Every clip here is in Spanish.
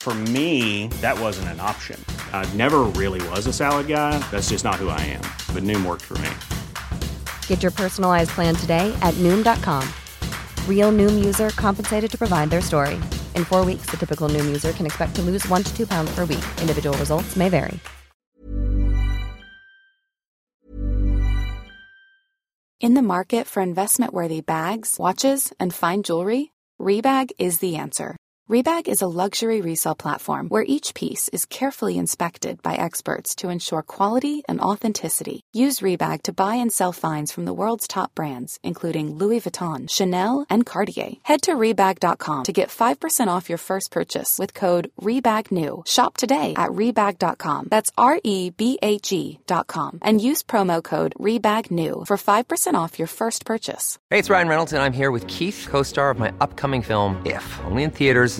For me, that wasn't an option. I never really was a salad guy. That's just not who I am. But Noom worked for me. Get your personalized plan today at Noom.com. Real Noom user compensated to provide their story. In four weeks, the typical Noom user can expect to lose one to two pounds per week. Individual results may vary. In the market for investment worthy bags, watches, and fine jewelry, Rebag is the answer. Rebag is a luxury resale platform where each piece is carefully inspected by experts to ensure quality and authenticity. Use Rebag to buy and sell finds from the world's top brands, including Louis Vuitton, Chanel, and Cartier. Head to Rebag.com to get 5% off your first purchase with code REBAGNEW. Shop today at Rebag.com. That's R E B A G.com. And use promo code REBAGNEW for 5% off your first purchase. Hey, it's Ryan Reynolds, and I'm here with Keith, co star of my upcoming film, If, only in theaters,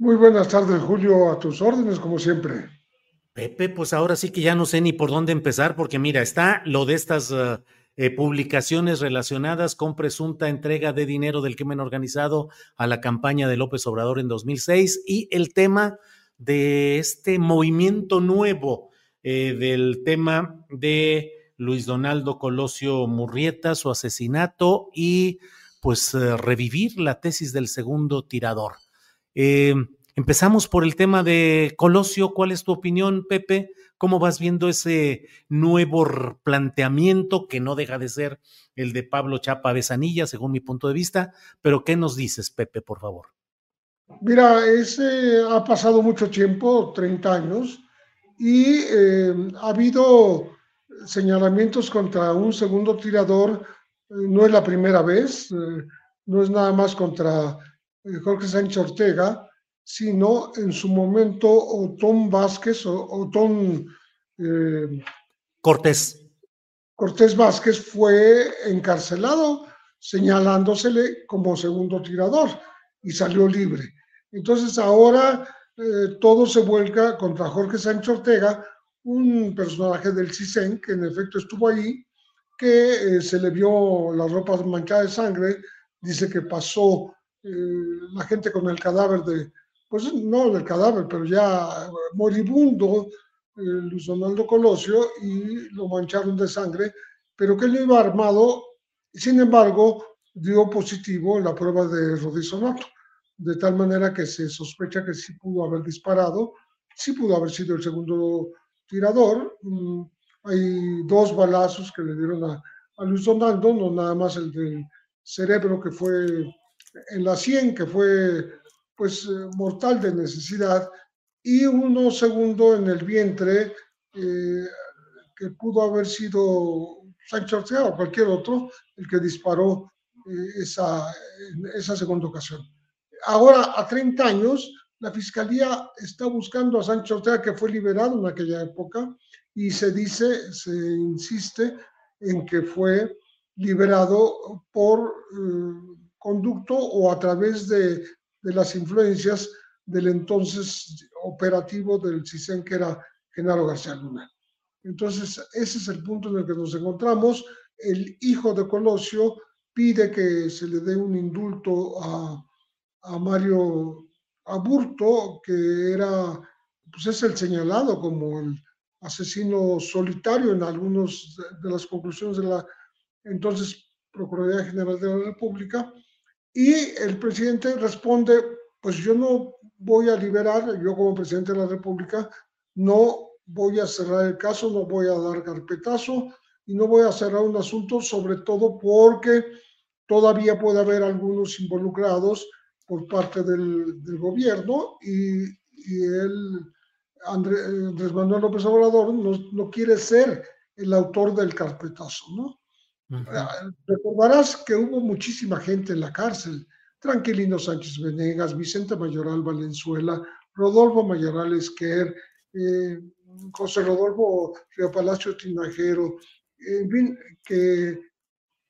Muy buenas tardes, Julio, a tus órdenes, como siempre. Pepe, pues ahora sí que ya no sé ni por dónde empezar, porque mira, está lo de estas uh, eh, publicaciones relacionadas con presunta entrega de dinero del crimen organizado a la campaña de López Obrador en 2006 y el tema de este movimiento nuevo eh, del tema de Luis Donaldo Colosio Murrieta, su asesinato y pues revivir la tesis del segundo tirador. Eh, empezamos por el tema de Colosio. ¿Cuál es tu opinión, Pepe? ¿Cómo vas viendo ese nuevo planteamiento que no deja de ser el de Pablo Chapa Besanilla, según mi punto de vista? Pero ¿qué nos dices, Pepe, por favor? Mira, ese ha pasado mucho tiempo, 30 años, y eh, ha habido señalamientos contra un segundo tirador. Eh, no es la primera vez, no es nada más contra Jorge Sánchez Ortega, sino en su momento Otón Vázquez o Otón eh, Cortés. Cortés Vázquez fue encarcelado señalándosele como segundo tirador y salió libre. Entonces ahora eh, todo se vuelca contra Jorge Sánchez Ortega, un personaje del CISEN que en efecto estuvo ahí, que eh, se le vio las ropas manchadas de sangre, dice que pasó eh, la gente con el cadáver de, pues no del cadáver, pero ya moribundo, eh, Luis Donaldo Colosio, y lo mancharon de sangre, pero que él iba armado, sin embargo, dio positivo en la prueba de rodizonato, de tal manera que se sospecha que sí pudo haber disparado, sí pudo haber sido el segundo tirador. Mm, hay dos balazos que le dieron a, a Luis Donaldo, no nada más el del cerebro que fue en la 100, que fue pues eh, mortal de necesidad, y uno segundo en el vientre, eh, que pudo haber sido Sancho Ortega o cualquier otro, el que disparó eh, esa, esa segunda ocasión. Ahora, a 30 años, la Fiscalía está buscando a Sancho Ortega, que fue liberado en aquella época, y se dice, se insiste en que fue liberado por conducto o a través de, de, las influencias del entonces operativo del CISEN, que era Genaro García Luna. Entonces, ese es el punto en el que nos encontramos. el hijo de Colosio pide que se le dé un indulto a, a Mario Aburto, que era, pues es el señalado como el asesino solitario en algunas de las conclusiones de la entonces Procuraduría General de la República, y el presidente responde, pues yo no voy a liberar, yo como presidente de la República, no voy a cerrar el caso, no voy a dar carpetazo y no voy a cerrar un asunto, sobre todo porque todavía puede haber algunos involucrados por parte del, del gobierno y, y él, Andrés Manuel López Obrador, no, no, quiere ser el autor del carpetazo, ¿no? -huh. Recordarás que hubo muchísima gente en la cárcel, Tranquilino Sánchez Venegas, Vicente Mayoral Valenzuela, Rodolfo Mayoral Esquer, eh, José Rodolfo Río Palacio Tinajero, en fin, que,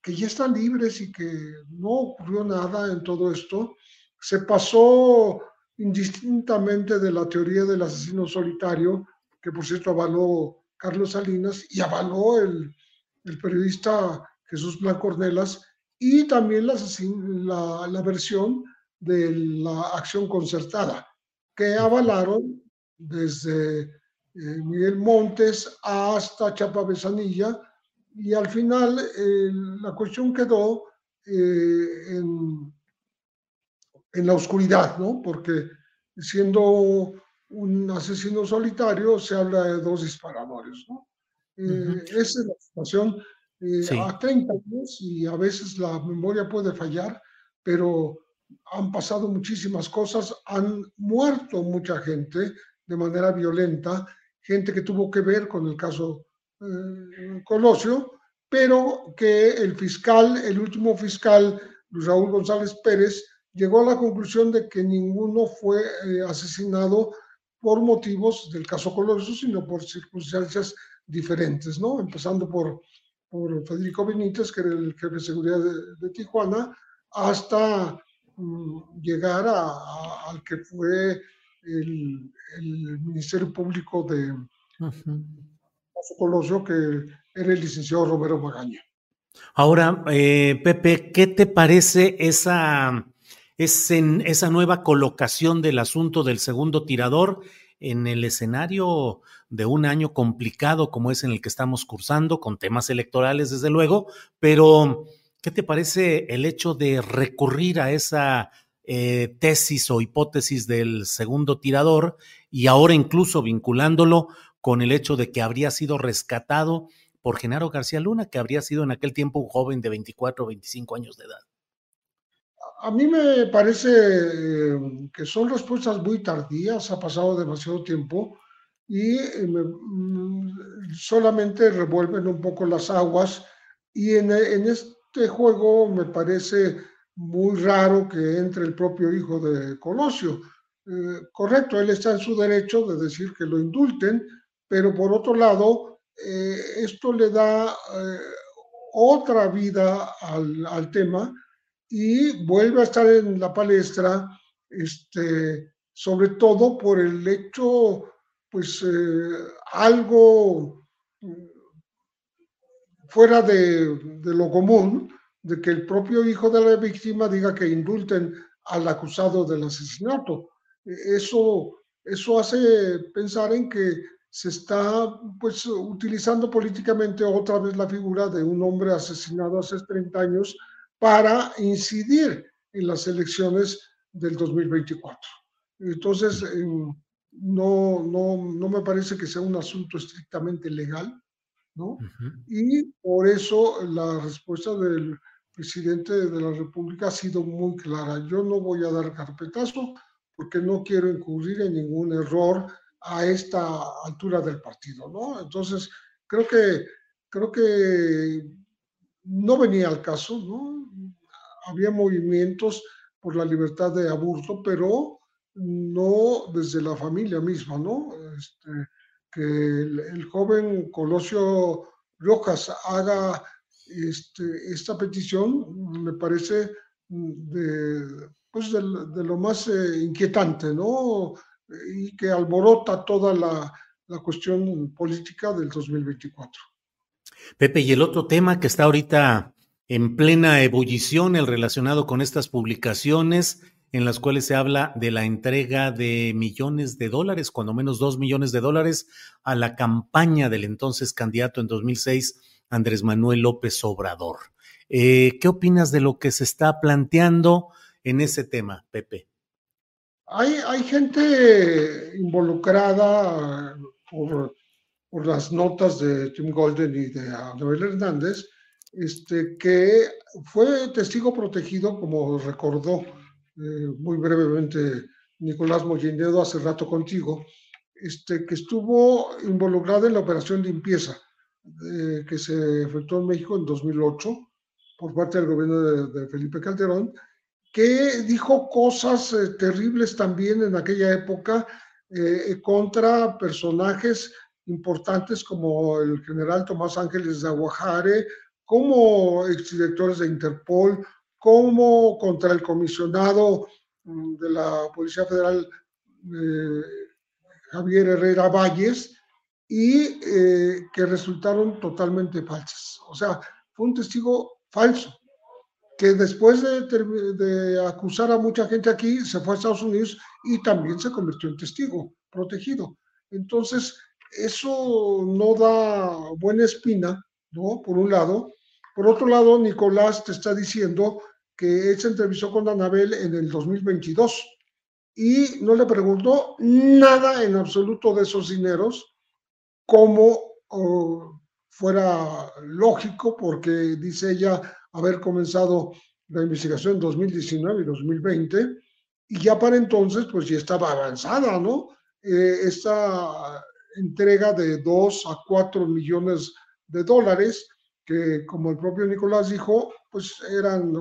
que ya están libres y que no ocurrió nada en todo esto. Se pasó indistintamente de la teoría del asesino solitario, que por cierto avaló Carlos Salinas y avaló el, el periodista Jesús Blanco Ornelas, y también la, la, la, versión de la acción concertada, que avalaron desde eh, Miguel Montes hasta Chapa Besanilla, y al final eh, la cuestión quedó eh, en, en, la oscuridad, ¿no? Porque siendo un asesino solitario se habla de dos disparadores, ¿no? Uh -huh. Esa es la situación eh, sí. a 30 años y a veces la memoria puede fallar, pero han pasado muchísimas cosas, han muerto mucha gente de manera violenta, gente que tuvo que ver con el caso eh, Colosio, pero que el fiscal, el último fiscal, Raúl González Pérez, llegó a la conclusión de que ninguno fue eh, asesinado por motivos del caso Colosio, sino por circunstancias diferentes, ¿no? Empezando por por Federico Benítez, que era el jefe de seguridad de, de Tijuana, hasta um, llegar a, a, al que fue el, el, Ministerio Público de -huh. Colosio, que era el licenciado Romero Magaña. Ahora, eh, Pepe, ¿qué te parece esa, ese, esa nueva colocación del asunto del segundo tirador en el escenario de un año complicado como es en el que estamos cursando, con temas electorales desde luego, pero ¿qué te parece el hecho de recurrir a esa eh, tesis o hipótesis del segundo tirador y ahora incluso vinculándolo con el hecho de que habría sido rescatado por Genaro García Luna, que habría sido en aquel tiempo un joven de 24 o 25 años de edad? A mí me parece eh, que son respuestas muy tardías, ha pasado demasiado tiempo y eh, mm, solamente revuelven un poco las aguas y en, en, este juego me parece muy raro que entre el propio hijo de Colosio. Eh, correcto, él está en su derecho de decir que lo indulten, pero por otro lado, esto le da otra vida al, al tema y vuelve a estar en la palestra, este, sobre todo por el hecho, pues, eh, algo fuera de, de, lo común, de que el propio hijo de la víctima diga que indulten al acusado del asesinato. Eso, eso hace pensar en que se está pues utilizando políticamente otra vez la figura de un hombre asesinado hace 30 años para incidir en las elecciones del 2024. Entonces, no, no, no me parece que sea un asunto estrictamente legal, ¿no? Uh -huh. Y por eso la respuesta del presidente de la República ha sido muy clara. Yo no voy a dar carpetazo porque no quiero incurrir en ningún error a esta altura del partido, ¿no? Entonces, creo que, creo que no venía al caso, ¿no? Había movimientos por la libertad de aborto, pero no desde la familia misma, ¿no? Este, que el, joven Colosio Rojas haga este, esta petición me parece de, pues de lo más eh, inquietante, ¿no? Y que alborota toda la, la cuestión política del 2024. Pepe, y el otro tema que está ahorita en plena ebullición, el relacionado con estas publicaciones en las cuales se habla de la entrega de millones de dólares, cuando menos dos millones de dólares, a la campaña del entonces candidato en 2006, Andrés Manuel López Obrador. Eh, ¿Qué opinas de lo que se está planteando en ese tema, Pepe? Hay, gente involucrada por, las notas de Tim Golden y de Noel Hernández, este, que fue testigo protegido, como recordó eh, muy brevemente Nicolás Mollinedo hace rato contigo, este, que estuvo involucrada en la operación limpieza eh, que se efectuó en México en 2008 por parte del gobierno de, Felipe Calderón, que dijo cosas eh, terribles también en aquella época contra personajes importantes como el general Tomás Ángeles de Aguajare, como exdirectores de Interpol, como contra el comisionado mm, de la Policía Federal, eh, Javier Herrera Valles, y eh, que resultaron totalmente falsas. O sea, fue un testigo falso, que después de, de, acusar a mucha gente aquí, se fue a Estados Unidos y también se convirtió en testigo protegido. Entonces, eso no da buena espina, ¿no? Por un lado. Por otro lado, Nicolás te está diciendo que él se entrevistó con Anabel en el 2022 y no le preguntó nada en absoluto de esos dineros, como fuera lógico, porque dice ella haber comenzado la investigación en 2019 y 2020, y ya para entonces, pues ya estaba avanzada, ¿no? Eh, esta entrega de 2 a 4 millones de dólares, que como el propio Nicolás dijo, pues eran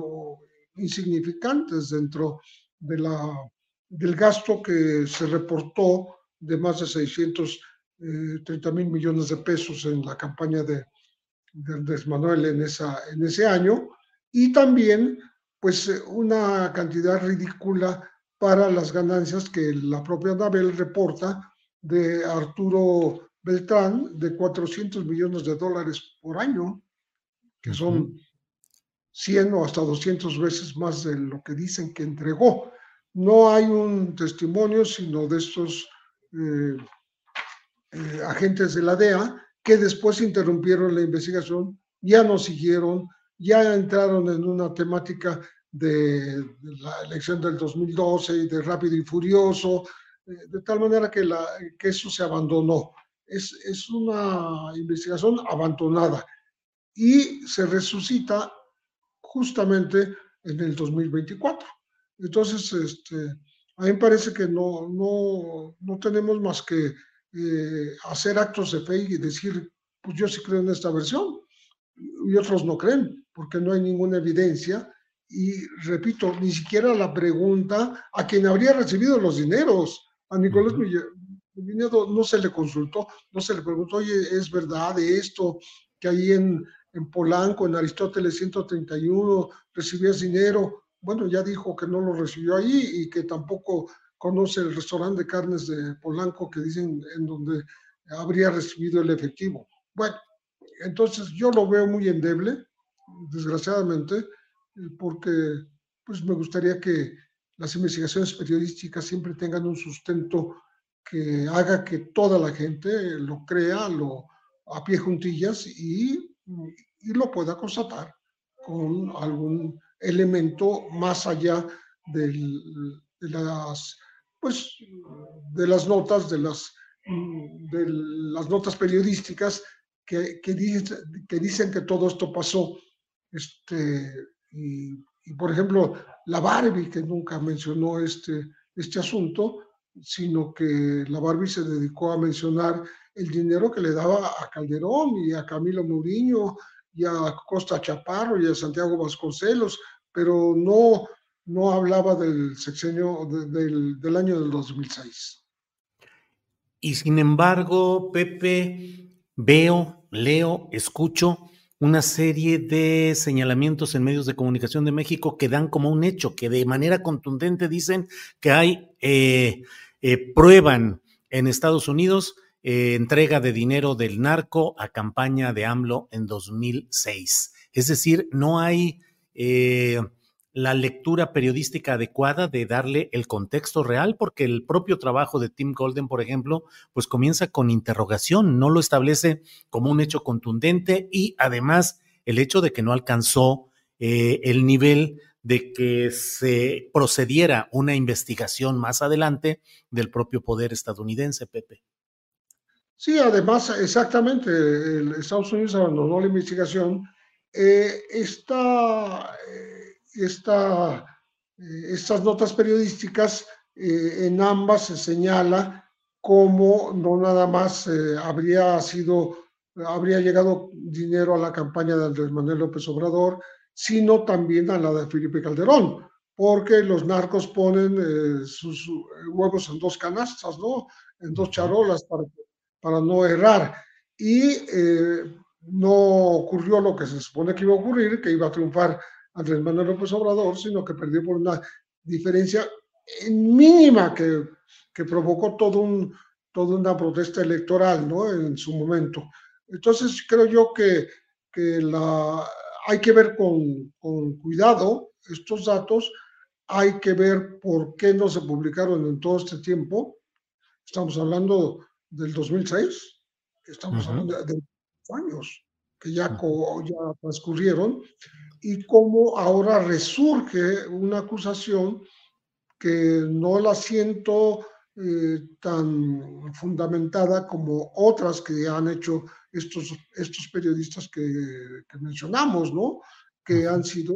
insignificantes dentro de la, del gasto que se reportó de más de 630 eh, mil millones de pesos en la campaña de, de Andrés Manuel en, esa, en ese año. Y también pues una cantidad ridícula para las ganancias que la propia Anabel reporta de Arturo Beltrán de 400 millones de dólares por año, que son 100 o hasta 200 veces más de lo que dicen que entregó. No hay un testimonio, sino de estos eh, eh, agentes de la DEA que después interrumpieron la investigación, ya no siguieron, ya entraron en una temática de, la elección del 2012 y de rápido y furioso, eh, de tal manera que, la, que eso se abandonó. Es, es una investigación abandonada y se resucita justamente en el 2024. Entonces, este, a mí me parece que no, no, no tenemos más que eh, hacer actos de fe y decir, pues yo sí creo en esta versión, y otros no creen, porque no hay ninguna evidencia. Y repito, ni siquiera la pregunta a quien habría recibido los dineros. A Nicolás uh no se le consultó, no se le preguntó, oye, ¿es verdad esto que ahí en, en Polanco, en Aristóteles 131, recibías dinero. Bueno, ya dijo que no lo recibió ahí y que tampoco conoce el restaurante de carnes de Polanco que dicen en donde habría recibido el efectivo. Bueno, entonces yo lo veo muy endeble, desgraciadamente, porque pues me gustaría que las investigaciones periodísticas siempre tengan un sustento que haga que toda la gente lo crea, lo a pie juntillas y y lo pueda constatar con algún elemento más allá de las pues de las notas de las de las notas periodísticas que, que, que dicen que todo esto pasó este y, por ejemplo la Barbie que nunca mencionó este este asunto sino que la Barbie se dedicó a mencionar el dinero que le daba a Calderón y a Camilo Mourinho y a Costa Chaparro y a Santiago Vasconcelos, pero no, no hablaba del sexenio del, del año del 2006. Y sin embargo, Pepe, veo, leo, escucho una serie de señalamientos en medios de comunicación de México que dan como un hecho, que de manera contundente dicen que hay, eh, eh, prueban en Estados Unidos eh, entrega de dinero del narco a campaña de AMLO en 2006. Es decir, no hay eh, la lectura periodística adecuada de darle el contexto real, porque el propio trabajo de Tim Golden, por ejemplo, pues comienza con interrogación, no lo establece como un hecho contundente y además el hecho de que no alcanzó eh, el nivel de que se procediera una investigación más adelante del propio poder estadounidense, Pepe. Sí, además, exactamente, el Estados Unidos abandonó la investigación. Eh, esta, eh, esta, eh, estas notas periodísticas, en ambas se señala cómo no nada más habría sido, habría llegado dinero a la campaña de Andrés Manuel López Obrador, sino también a la de Felipe Calderón, porque los narcos ponen sus huevos en dos canastas, ¿no? En dos charolas para que para no errar. Y eh, no ocurrió lo que se supone que iba a ocurrir, que iba a triunfar Andrés Manuel López Obrador, sino que perdió por una diferencia mínima que, que provocó todo un, toda una protesta electoral ¿no? en su momento. Entonces creo yo que, que la, hay que ver con, con cuidado estos datos, hay que ver por qué no se publicaron en todo este tiempo. Estamos hablando del 2006, estamos hablando de, años que ya, ya transcurrieron, y cómo ahora resurge una acusación que no la siento eh, tan fundamentada como otras que han hecho estos, estos periodistas que, que mencionamos, ¿no? que han sido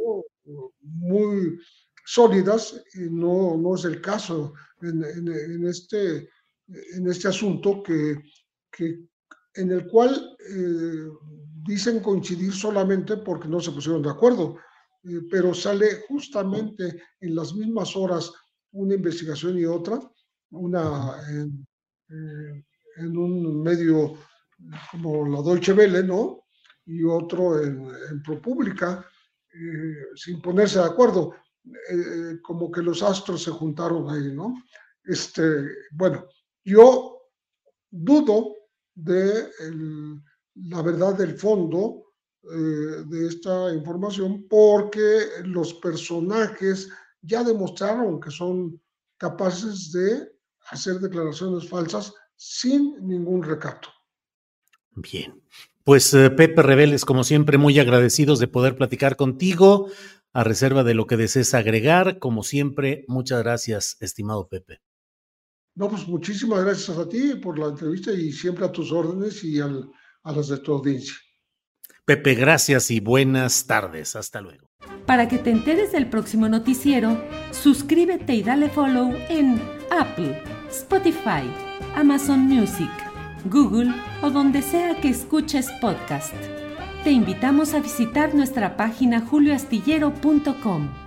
muy sólidas y no, no es el caso en, en, en este en este asunto que, que en el cual eh, dicen coincidir solamente porque no se pusieron de acuerdo, eh, pero sale justamente en las mismas horas una investigación y otra, una en, eh, en un medio como la Deutsche Welle, ¿no? Y otro en, en ProPublica, sin ponerse de acuerdo, como que los astros se juntaron ahí, ¿no? Este, bueno, yo dudo de la verdad del fondo eh, de esta información porque los personajes ya demostraron que son capaces de hacer declaraciones falsas sin ningún recato. Bien, pues eh, Pepe Rebeles, como siempre, muy agradecidos de poder platicar contigo, a reserva de lo que desees agregar. Como siempre, muchas gracias, estimado Pepe. No, pues muchísimas gracias a ti por la entrevista y siempre a tus órdenes y al, a las de tu audiencia. Pepe, gracias y buenas tardes. Hasta luego. Para que te enteres del próximo noticiero, suscríbete y dale follow en Apple, Spotify, Amazon Music, Google o donde sea que escuches podcast. Te invitamos a visitar nuestra página julioastillero.com.